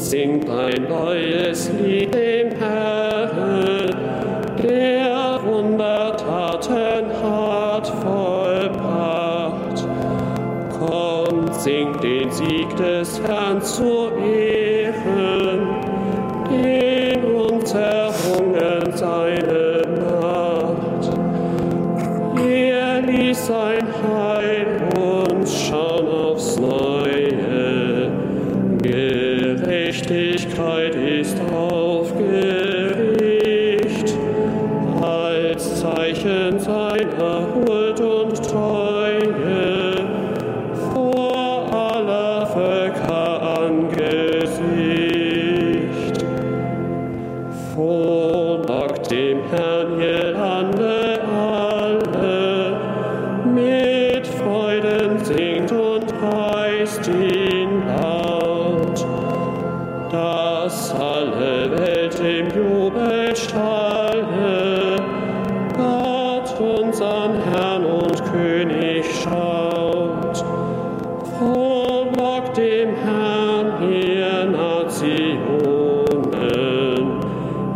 singt ein neues Lied dem Herrn, der Wundertaten hat vollbracht. Kommt, singt den Sieg des Herrn zu Frohlockt dem Herrn, ihr Nationen,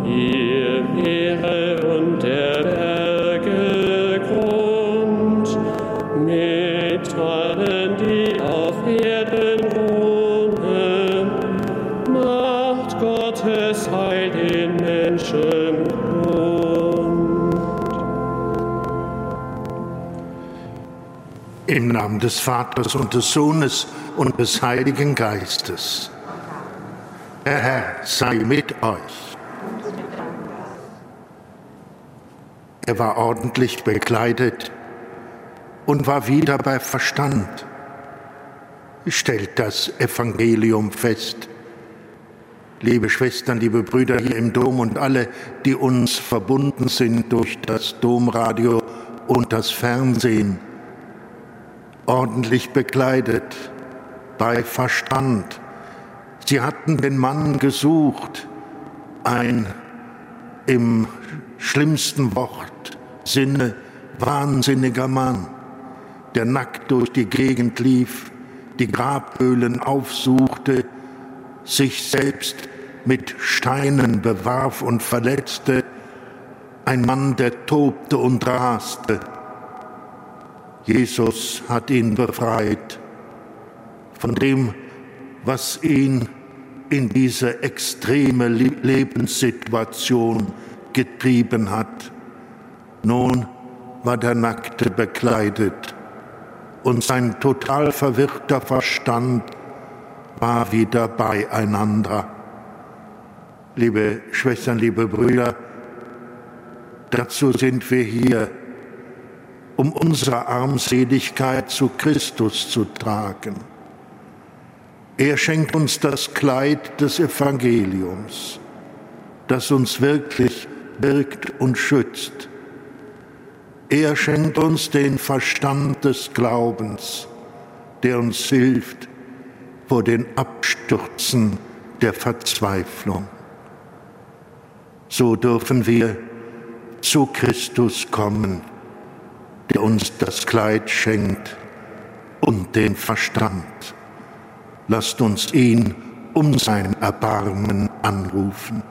ihr Meere und der Berge mit allen, die auf Erden wohnen, macht Gottes Heil den Menschen. Im Namen des Vaters und des Sohnes und des Heiligen Geistes. Der Herr sei mit euch. Er war ordentlich bekleidet und war wieder bei Verstand. Stellt das Evangelium fest. Liebe Schwestern, liebe Brüder hier im Dom und alle, die uns verbunden sind durch das Domradio und das Fernsehen, ordentlich bekleidet, bei Verstand. Sie hatten den Mann gesucht, ein im schlimmsten Wortsinne wahnsinniger Mann, der nackt durch die Gegend lief, die Grabhöhlen aufsuchte, sich selbst mit Steinen bewarf und verletzte, ein Mann, der tobte und raste. Jesus hat ihn befreit von dem, was ihn in diese extreme Lebenssituation getrieben hat. Nun war der Nackte bekleidet und sein total verwirrter Verstand war wieder beieinander. Liebe Schwestern, liebe Brüder, dazu sind wir hier, um unsere Armseligkeit zu Christus zu tragen. Er schenkt uns das Kleid des Evangeliums, das uns wirklich birgt und schützt. Er schenkt uns den Verstand des Glaubens, der uns hilft vor den Abstürzen der Verzweiflung. So dürfen wir zu Christus kommen, der uns das Kleid schenkt und den Verstand. Lasst uns ihn um sein Erbarmen anrufen.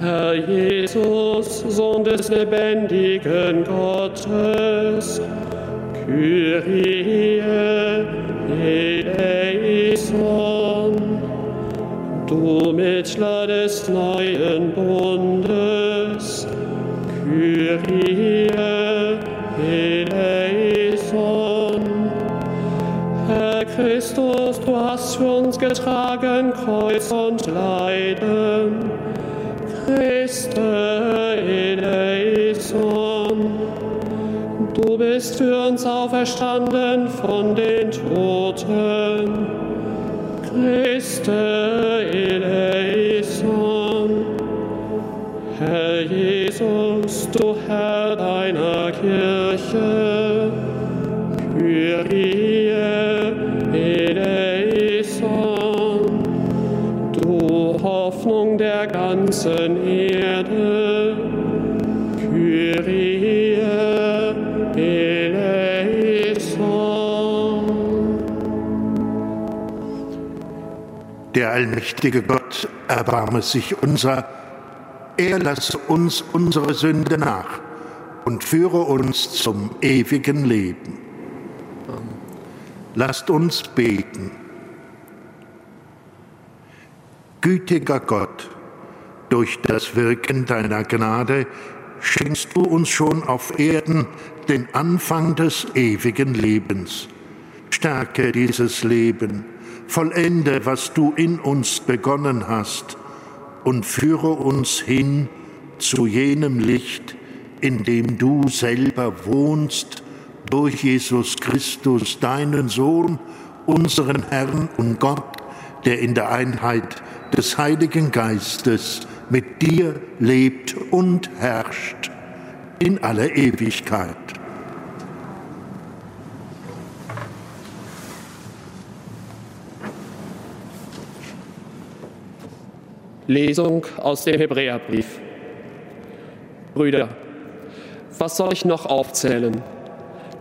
Herr Jesus, Sohn des lebendigen Gottes, Kyrie eleison, du Mittler des neuen Bundes, Kyrie eleison, Herr Christus, du hast für uns getragen Kreuz und Leiden, Christe eleison. Du bist für uns auferstanden von den Toten. Christe Herr Jesus, du Herr deiner Kirche. Kyrie eleison. Du Hoffnung ganzen Erde. Kyrie eleison. Der allmächtige Gott erbarme sich unser, er lasse uns unsere Sünde nach und führe uns zum ewigen Leben. Lasst uns beten. Gütiger Gott, durch das Wirken deiner Gnade schenkst du uns schon auf Erden den Anfang des ewigen Lebens. Stärke dieses Leben, vollende, was du in uns begonnen hast, und führe uns hin zu jenem Licht, in dem du selber wohnst, durch Jesus Christus, deinen Sohn, unseren Herrn und Gott, der in der Einheit des Heiligen Geistes mit dir lebt und herrscht in aller Ewigkeit. Lesung aus dem Hebräerbrief. Brüder, was soll ich noch aufzählen?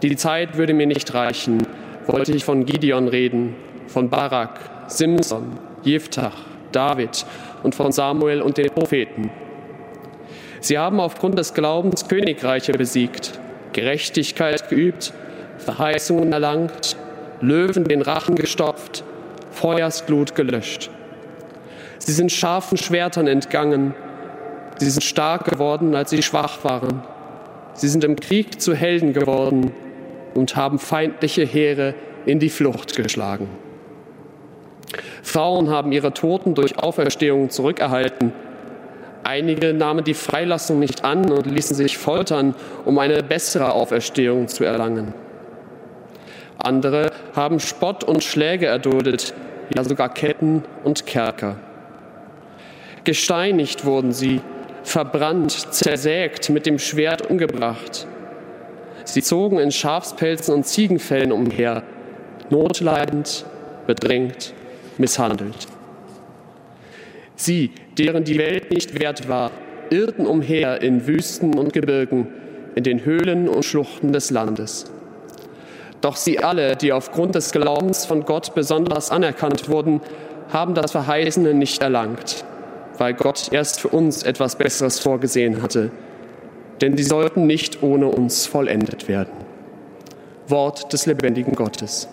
Die Zeit würde mir nicht reichen, wollte ich von Gideon reden, von Barak, Simson, Jeftach, David und von Samuel und den Propheten. Sie haben aufgrund des Glaubens Königreiche besiegt, Gerechtigkeit geübt, Verheißungen erlangt, Löwen den Rachen gestopft, Feuersglut gelöscht. Sie sind scharfen Schwertern entgangen, sie sind stark geworden, als sie schwach waren. Sie sind im Krieg zu Helden geworden und haben feindliche Heere in die Flucht geschlagen. Frauen haben ihre Toten durch Auferstehung zurückerhalten. Einige nahmen die Freilassung nicht an und ließen sich foltern, um eine bessere Auferstehung zu erlangen. Andere haben Spott und Schläge erduldet, ja sogar Ketten und Kerker. Gesteinigt wurden sie, verbrannt, zersägt, mit dem Schwert umgebracht. Sie zogen in Schafspelzen und Ziegenfällen umher, notleidend, bedrängt, misshandelt. Sie, deren die Welt nicht wert war, irrten umher in Wüsten und Gebirgen, in den Höhlen und Schluchten des Landes. Doch sie alle, die aufgrund des Glaubens von Gott besonders anerkannt wurden, haben das Verheißene nicht erlangt weil Gott erst für uns etwas Besseres vorgesehen hatte. Denn sie sollten nicht ohne uns vollendet werden. Wort des lebendigen Gottes.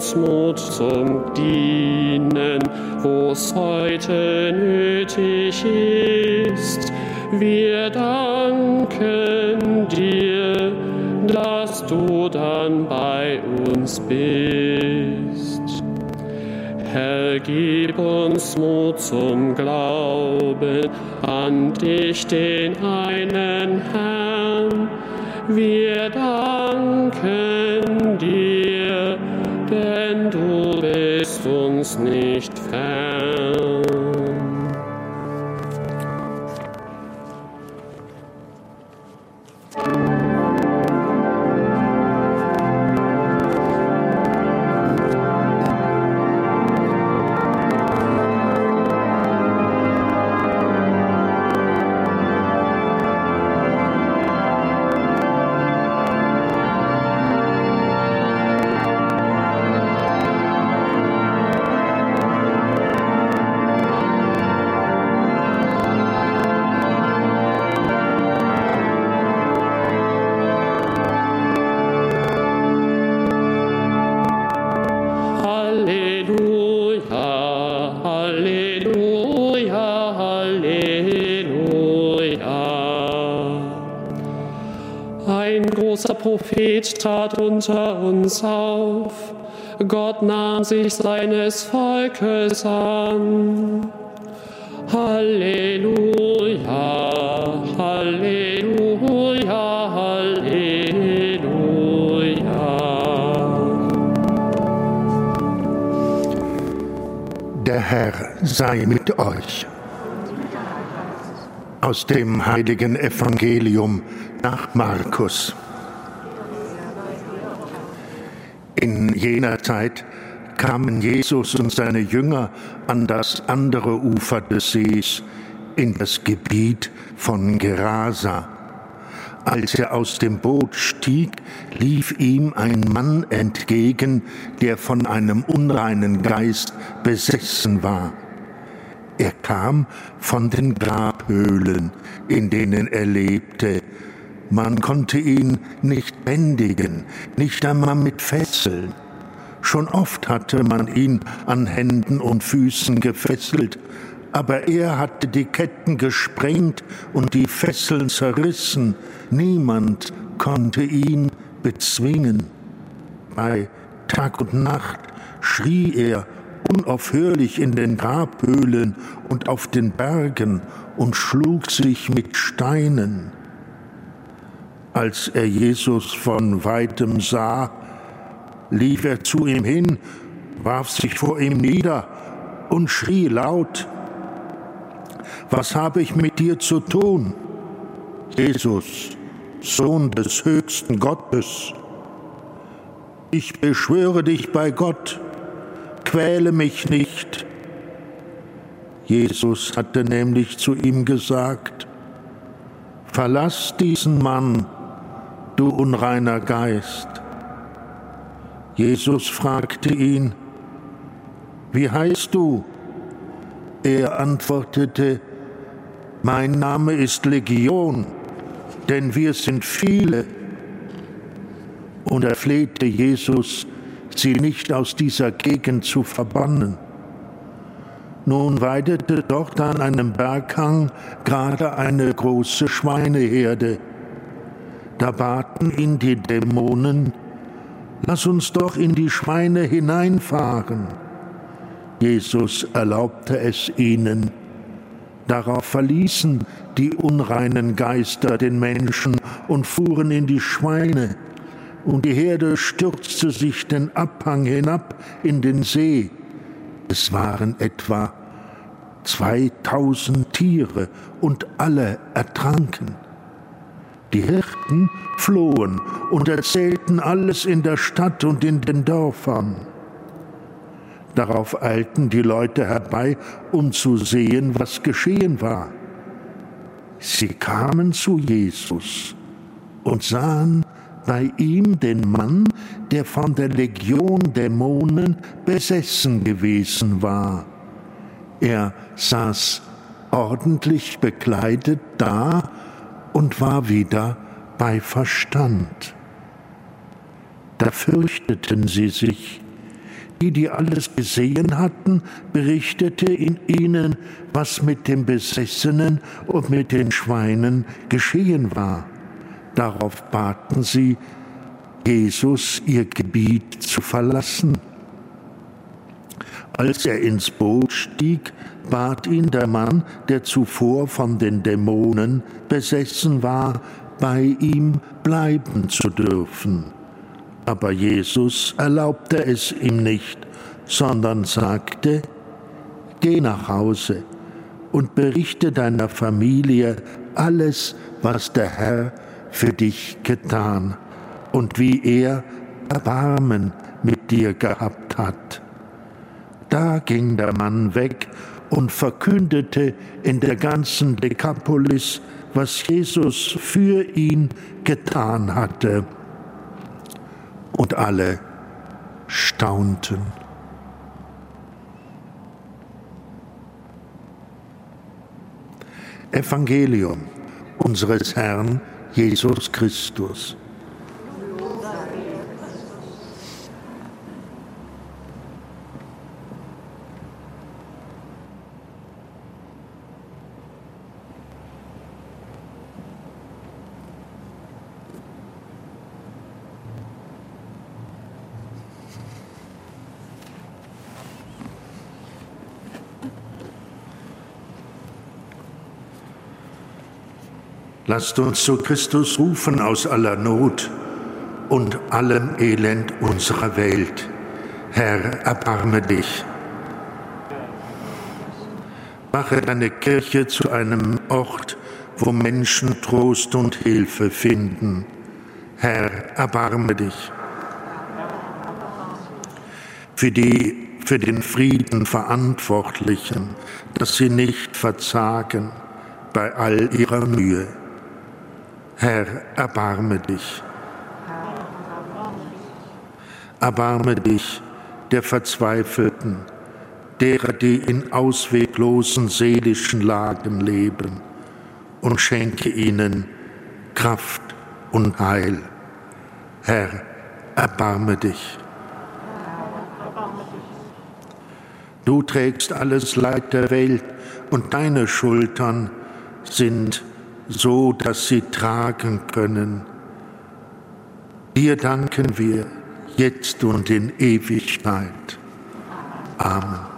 Uns Mut zum Dienen, wo es heute nötig ist. Wir danken dir, dass du dann bei uns bist. Herr, gib uns Mut zum Glauben an dich, den einen Herrn. Wir danken dir, denn du bist uns nicht fern. Prophet trat unter uns auf. Gott nahm sich seines Volkes an. Halleluja, Halleluja, Halleluja. Der Herr sei mit euch. Aus dem heiligen Evangelium nach Markus. In jener Zeit kamen Jesus und seine Jünger an das andere Ufer des Sees, in das Gebiet von Gerasa. Als er aus dem Boot stieg, lief ihm ein Mann entgegen, der von einem unreinen Geist besessen war. Er kam von den Grabhöhlen, in denen er lebte, man konnte ihn nicht bändigen, nicht einmal mit Fesseln. Schon oft hatte man ihn an Händen und Füßen gefesselt, aber er hatte die Ketten gesprengt und die Fesseln zerrissen. Niemand konnte ihn bezwingen. Bei Tag und Nacht schrie er unaufhörlich in den Grabhöhlen und auf den Bergen und schlug sich mit Steinen. Als er Jesus von weitem sah, lief er zu ihm hin, warf sich vor ihm nieder und schrie laut, was habe ich mit dir zu tun, Jesus, Sohn des höchsten Gottes? Ich beschwöre dich bei Gott, quäle mich nicht. Jesus hatte nämlich zu ihm gesagt, Verlass diesen Mann, du unreiner Geist. Jesus fragte ihn, wie heißt du? Er antwortete, mein Name ist Legion, denn wir sind viele. Und er flehte Jesus, sie nicht aus dieser Gegend zu verbannen. Nun weidete dort an einem Berghang gerade eine große Schweineherde. Da baten ihn die Dämonen, lass uns doch in die Schweine hineinfahren. Jesus erlaubte es ihnen. Darauf verließen die unreinen Geister den Menschen und fuhren in die Schweine, und die Herde stürzte sich den Abhang hinab in den See. Es waren etwa 2000 Tiere und alle ertranken. Die Hirten flohen und erzählten alles in der Stadt und in den Dörfern. Darauf eilten die Leute herbei, um zu sehen, was geschehen war. Sie kamen zu Jesus und sahen bei ihm den Mann, der von der Legion Dämonen besessen gewesen war. Er saß ordentlich bekleidet da und war wieder bei Verstand. Da fürchteten sie sich. Die, die alles gesehen hatten, berichtete in ihnen, was mit dem Besessenen und mit den Schweinen geschehen war. Darauf baten sie, Jesus ihr Gebiet zu verlassen. Als er ins Boot stieg, bat ihn der Mann, der zuvor von den Dämonen besessen war, bei ihm bleiben zu dürfen. Aber Jesus erlaubte es ihm nicht, sondern sagte, Geh nach Hause und berichte deiner Familie alles, was der Herr für dich getan und wie er Erbarmen mit dir gehabt hat. Da ging der Mann weg und verkündete in der ganzen Dekapolis, was Jesus für ihn getan hatte. Und alle staunten. Evangelium unseres Herrn Jesus Christus. Lasst uns zu Christus rufen aus aller Not und allem Elend unserer Welt. Herr, erbarme dich. Mache deine Kirche zu einem Ort, wo Menschen Trost und Hilfe finden. Herr, erbarme dich. Für die für den Frieden Verantwortlichen, dass sie nicht verzagen bei all ihrer Mühe. Herr, erbarme dich. Erbarme dich der Verzweifelten, derer, die in ausweglosen seelischen Lagen leben, und schenke ihnen Kraft und Heil. Herr, erbarme dich. Du trägst alles Leid der Welt und deine Schultern sind so, dass sie tragen können. Dir danken wir jetzt und in Ewigkeit. Amen.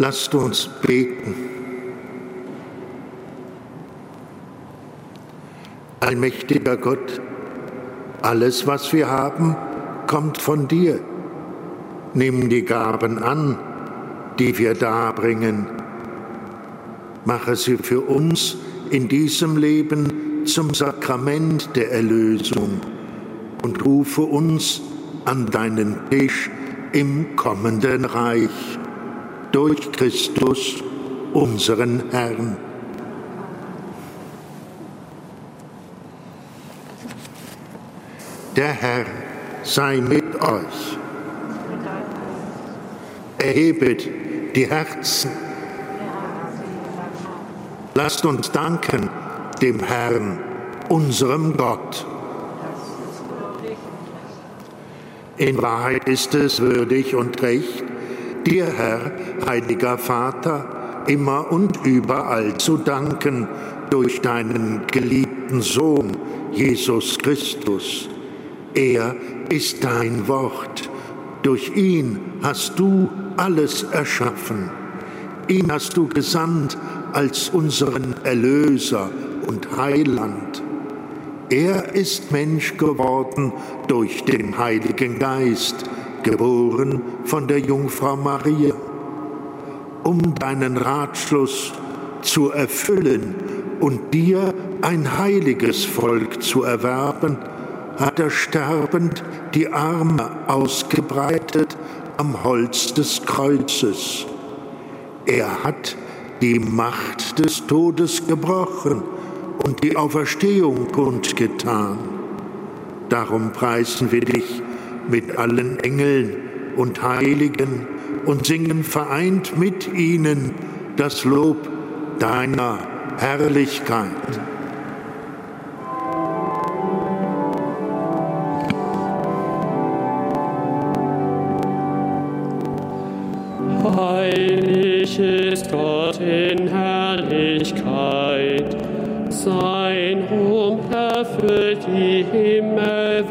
Lasst uns beten. Allmächtiger Gott, alles, was wir haben, kommt von dir. Nimm die Gaben an, die wir darbringen. Mache sie für uns in diesem Leben zum Sakrament der Erlösung und rufe uns an deinen Tisch im kommenden Reich durch Christus, unseren Herrn. Der Herr sei mit euch. Erhebet die Herzen. Lasst uns danken dem Herrn, unserem Gott. In Wahrheit ist es würdig und recht, dir, Herr, heiliger Vater, immer und überall zu danken durch deinen geliebten Sohn, Jesus Christus. Er ist dein Wort. Durch ihn hast du alles erschaffen. Ihn hast du gesandt als unseren Erlöser und Heiland. Er ist Mensch geworden durch den Heiligen Geist, geboren von der Jungfrau Maria. Um deinen Ratschluss zu erfüllen und dir ein heiliges Volk zu erwerben, hat er sterbend die Arme ausgebreitet am Holz des Kreuzes. Er hat die Macht des Todes gebrochen und die Auferstehung kundgetan. Darum preisen wir dich mit allen Engeln und Heiligen und singen vereint mit ihnen das Lob deiner Herrlichkeit. Heilig ist Gott in Herrlichkeit, sein Ruhm erfüllt die Himmel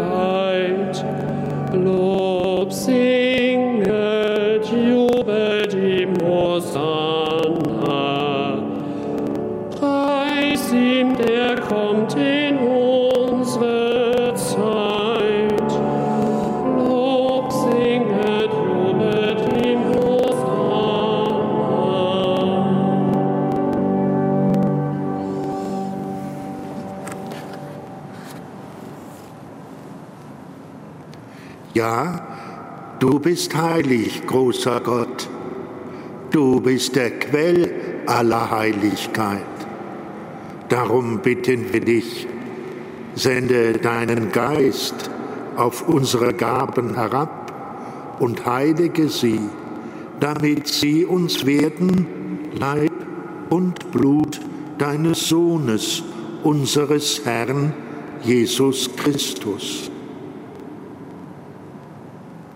Ja, du bist heilig, großer Gott. Du bist der Quell aller Heiligkeit. Darum bitten wir dich, sende deinen Geist auf unsere Gaben herab und heilige sie, damit sie uns werden Leib und Blut deines Sohnes, unseres Herrn Jesus Christus.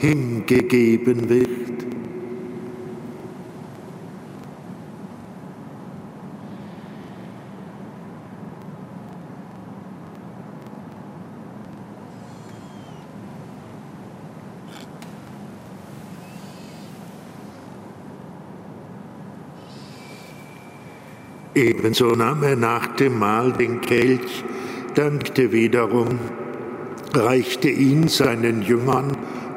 hingegeben wird. Ebenso nahm er nach dem Mahl den Kelch, dankte wiederum, reichte ihn seinen Jüngern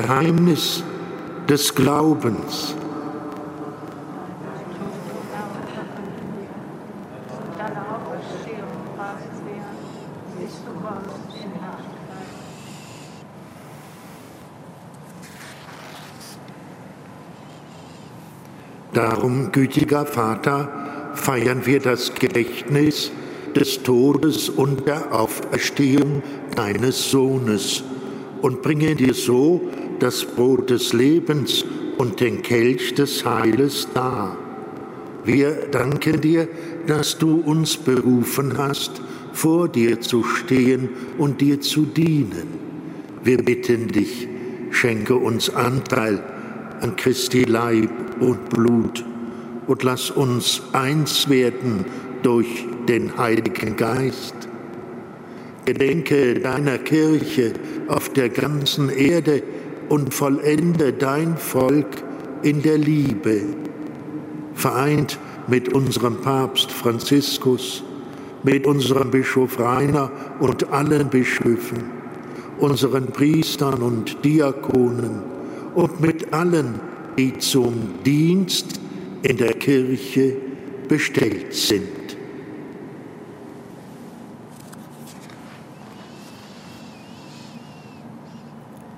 Geheimnis des Glaubens. Darum, gütiger Vater, feiern wir das Gedächtnis des Todes und der Auferstehung deines Sohnes und bringen dir so das Brot des Lebens und den Kelch des Heiles dar. Wir danken dir, dass du uns berufen hast, vor dir zu stehen und dir zu dienen. Wir bitten dich, schenke uns Anteil an Christi Leib und Blut und lass uns eins werden durch den Heiligen Geist. Gedenke deiner Kirche auf der ganzen Erde, und vollende dein Volk in der Liebe, vereint mit unserem Papst Franziskus, mit unserem Bischof Rainer und allen Bischöfen, unseren Priestern und Diakonen und mit allen, die zum Dienst in der Kirche bestellt sind.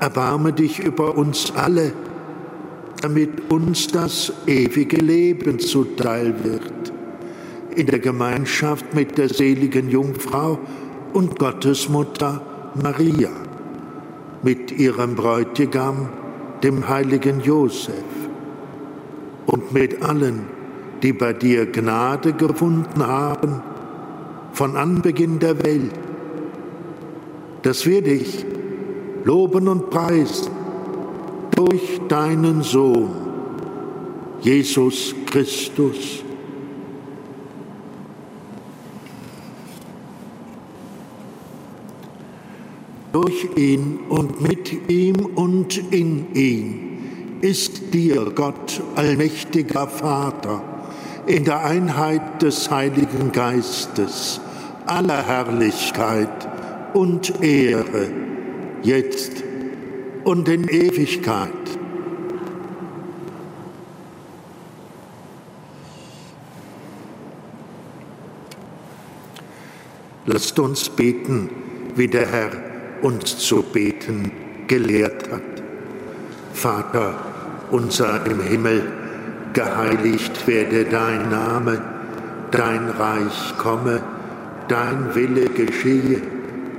erbarme dich über uns alle, damit uns das ewige Leben zuteil wird, in der Gemeinschaft mit der seligen Jungfrau und Gottesmutter Maria, mit ihrem Bräutigam, dem heiligen Josef, und mit allen, die bei dir Gnade gefunden haben, von Anbeginn der Welt, dass wir dich loben und preisen durch deinen Sohn, Jesus Christus. Durch ihn und mit ihm und in ihm ist dir, Gott, allmächtiger Vater, in der Einheit des Heiligen Geistes, aller Herrlichkeit und Ehre, jetzt und in Ewigkeit. Lasst uns beten, wie der Herr uns zu beten gelehrt hat. Vater unser im Himmel, geheiligt werde dein Name, dein Reich komme, dein Wille geschehe,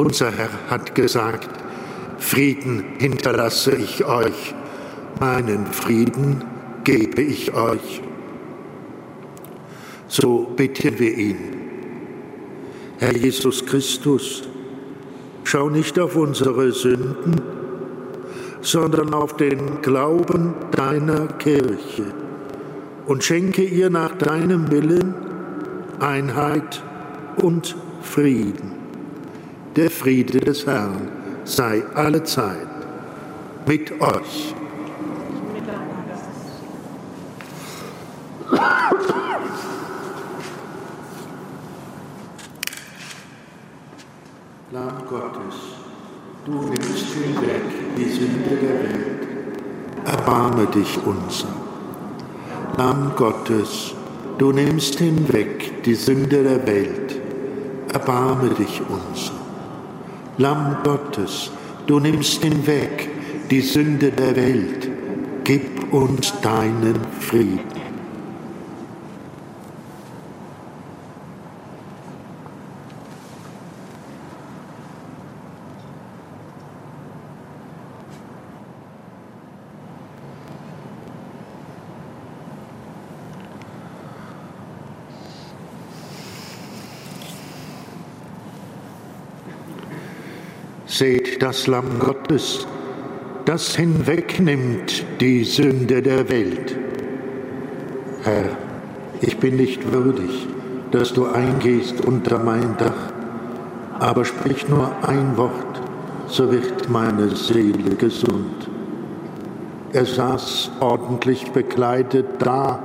Unser Herr hat gesagt, Frieden hinterlasse ich euch, meinen Frieden gebe ich euch. So bitten wir ihn. Herr Jesus Christus, schau nicht auf unsere Sünden, sondern auf den Glauben deiner Kirche und schenke ihr nach deinem Willen Einheit und Frieden der Friede des Herrn sei alle Zeit mit euch. Lamm Gottes, du nimmst hinweg die Sünde der Welt, erbarme dich unser. Lamm Gottes, du nimmst hinweg die Sünde der Welt, erbarme dich unser. Lamm Gottes, du nimmst hinweg die Sünde der Welt, gib uns deinen Frieden. Seht das Lamm Gottes, das hinwegnimmt die Sünde der Welt. Herr, ich bin nicht würdig, dass du eingehst unter mein Dach, aber sprich nur ein Wort, so wird meine Seele gesund. Er saß ordentlich bekleidet da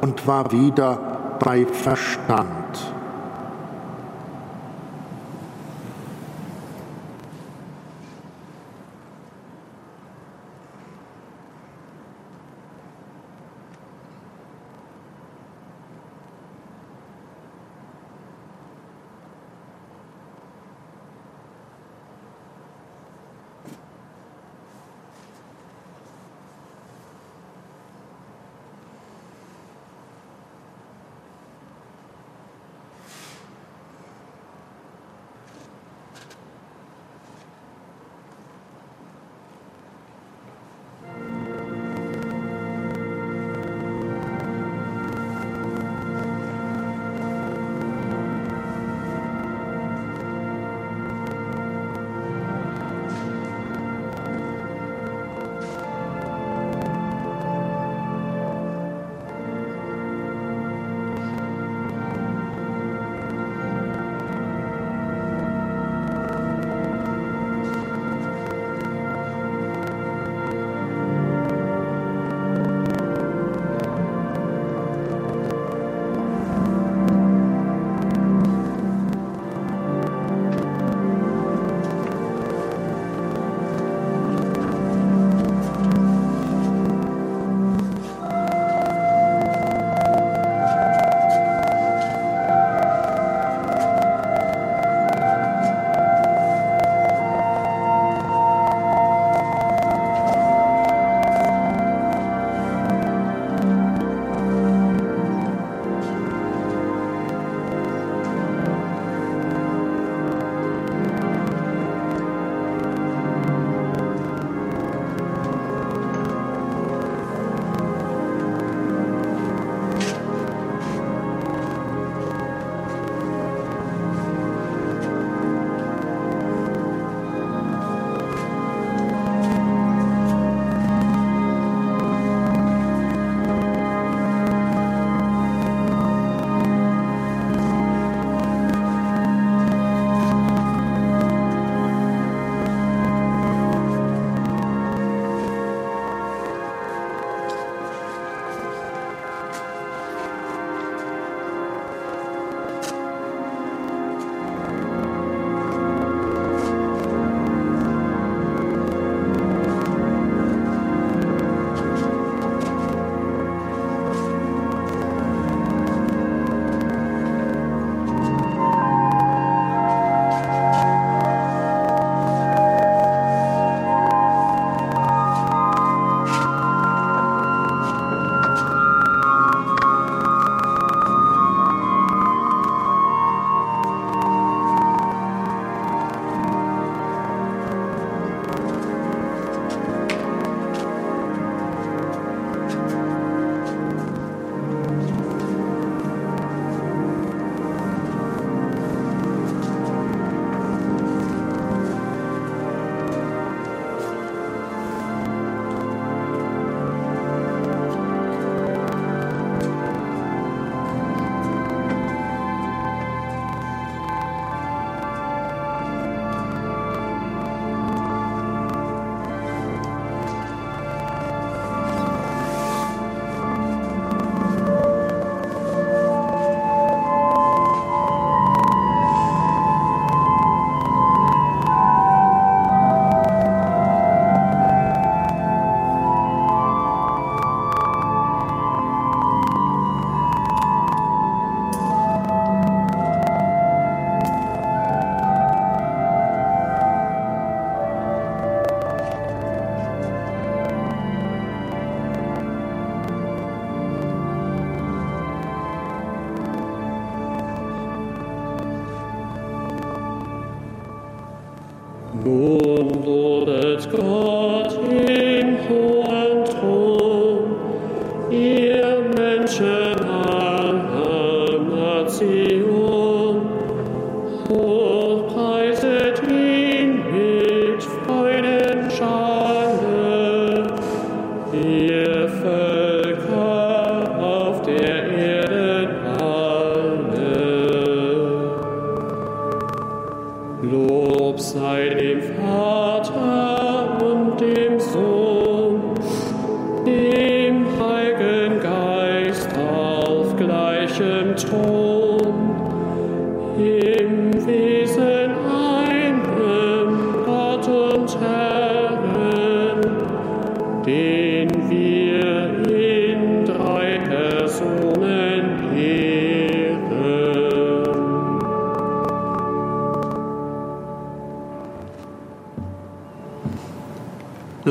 und war wieder bei Verstand.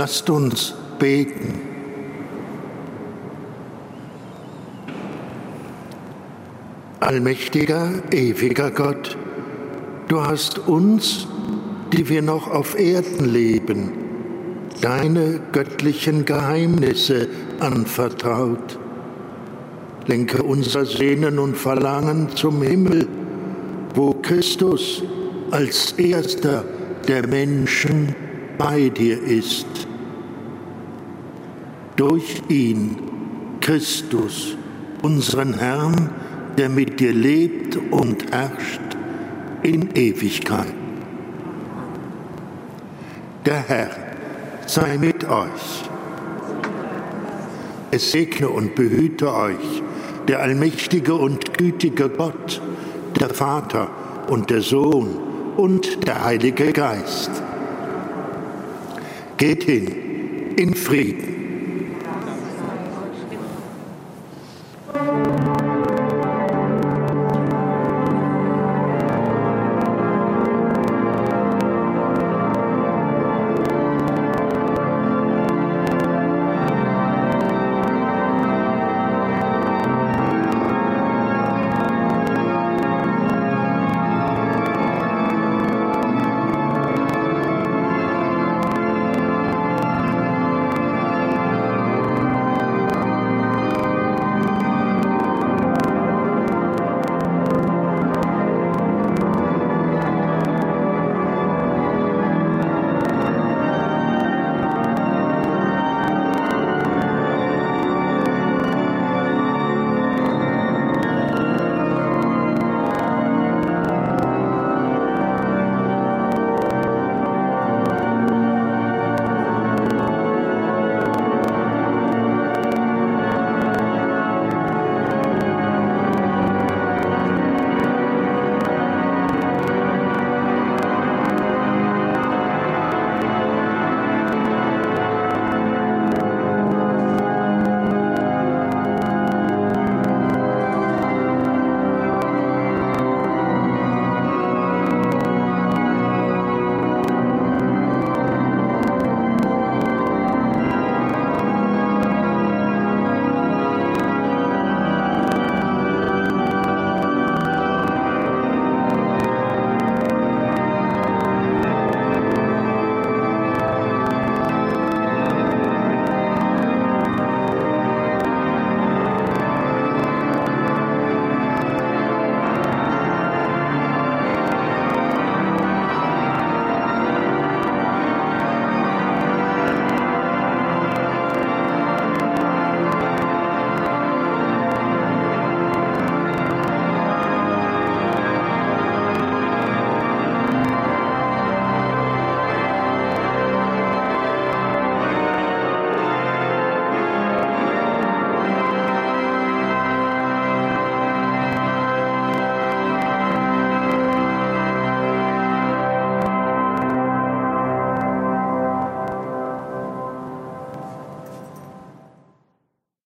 Lasst uns beten. Allmächtiger, ewiger Gott, du hast uns, die wir noch auf Erden leben, deine göttlichen Geheimnisse anvertraut. Lenke unser Sehnen und Verlangen zum Himmel, wo Christus als erster der Menschen bei dir ist. Durch ihn, Christus, unseren Herrn, der mit dir lebt und herrscht in Ewigkeit. Der Herr sei mit euch. Es segne und behüte euch der allmächtige und gütige Gott, der Vater und der Sohn und der Heilige Geist. Geht hin in Frieden.